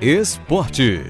Esporte.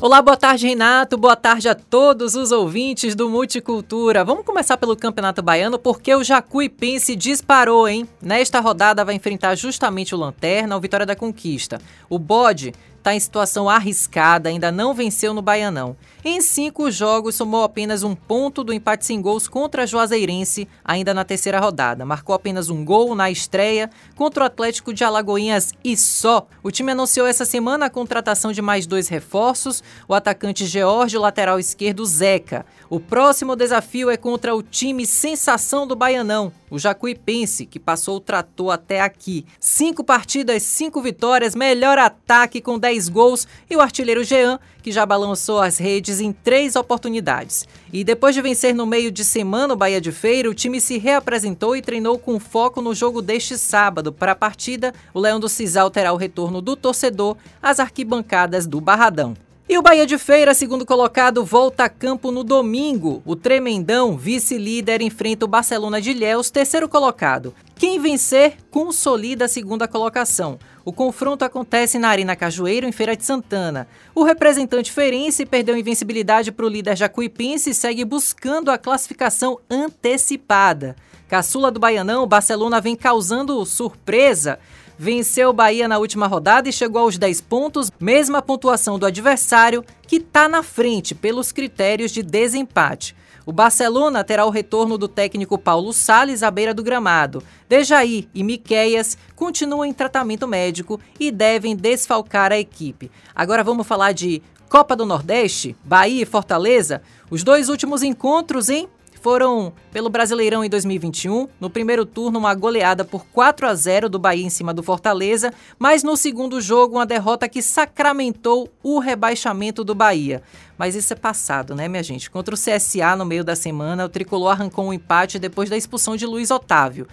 Olá, boa tarde, Renato. Boa tarde a todos os ouvintes do Multicultura. Vamos começar pelo Campeonato Baiano, porque o Jacuipense disparou, hein? Nesta rodada vai enfrentar justamente o Lanterna, o Vitória da Conquista. O Bode está em situação arriscada, ainda não venceu no Baianão. Em cinco jogos, somou apenas um ponto do empate sem gols contra a Juazeirense, ainda na terceira rodada. Marcou apenas um gol na estreia contra o Atlético de Alagoinhas e só. O time anunciou essa semana a contratação de mais dois reforços, o atacante George o lateral esquerdo Zeca. O próximo desafio é contra o time sensação do Baianão, o Jacuipense, que passou o trator até aqui. Cinco partidas, cinco vitórias, melhor ataque com 10 gols e o artilheiro Jean, que já balançou as redes em três oportunidades. E depois de vencer no meio de semana o Bahia de Feira, o time se reapresentou e treinou com foco no jogo deste sábado. Para a partida, o Leão do Cisal terá o retorno do torcedor às arquibancadas do Barradão. E o Bahia de Feira, segundo colocado, volta a campo no domingo. O Tremendão, vice-líder, enfrenta o Barcelona de Ilhéus, terceiro colocado. Quem vencer, consolida a segunda colocação. O confronto acontece na Arena Cajueiro, em Feira de Santana. O representante feirense perdeu invencibilidade para o líder jacuipense e segue buscando a classificação antecipada. Caçula do Baianão, Barcelona vem causando surpresa venceu o Bahia na última rodada e chegou aos 10 pontos, mesma pontuação do adversário, que está na frente pelos critérios de desempate. O Barcelona terá o retorno do técnico Paulo Sales à beira do gramado. Dejaí e Miqueias continuam em tratamento médico e devem desfalcar a equipe. Agora vamos falar de Copa do Nordeste, Bahia e Fortaleza. Os dois últimos encontros, hein? Foram pelo Brasileirão em 2021. No primeiro turno, uma goleada por 4 a 0 do Bahia em cima do Fortaleza, mas no segundo jogo, uma derrota que sacramentou o rebaixamento do Bahia. Mas isso é passado, né, minha gente? Contra o CSA no meio da semana, o tricolor arrancou um empate depois da expulsão de Luiz Otávio.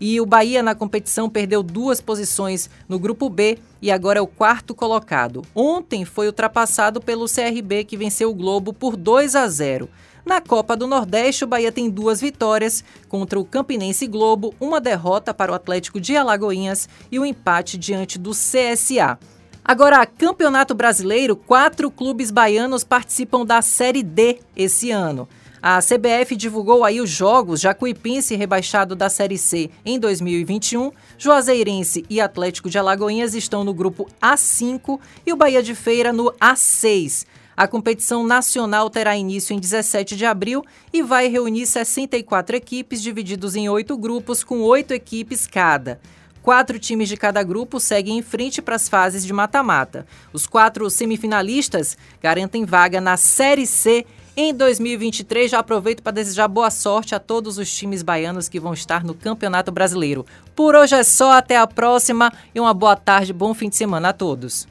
E o Bahia na competição perdeu duas posições no grupo B e agora é o quarto colocado. Ontem foi ultrapassado pelo CRB que venceu o Globo por 2 a 0. Na Copa do Nordeste, o Bahia tem duas vitórias contra o Campinense Globo, uma derrota para o Atlético de Alagoinhas e um empate diante do CSA. Agora, Campeonato Brasileiro, quatro clubes baianos participam da Série D esse ano. A CBF divulgou aí os jogos, Jacuipense rebaixado da Série C em 2021, Juazeirense e Atlético de Alagoinhas estão no grupo A5 e o Bahia de Feira no A6. A competição nacional terá início em 17 de abril e vai reunir 64 equipes divididos em oito grupos com oito equipes cada. Quatro times de cada grupo seguem em frente para as fases de mata-mata. Os quatro semifinalistas garantem vaga na Série C em 2023. Já aproveito para desejar boa sorte a todos os times baianos que vão estar no Campeonato Brasileiro. Por hoje é só, até a próxima e uma boa tarde, bom fim de semana a todos.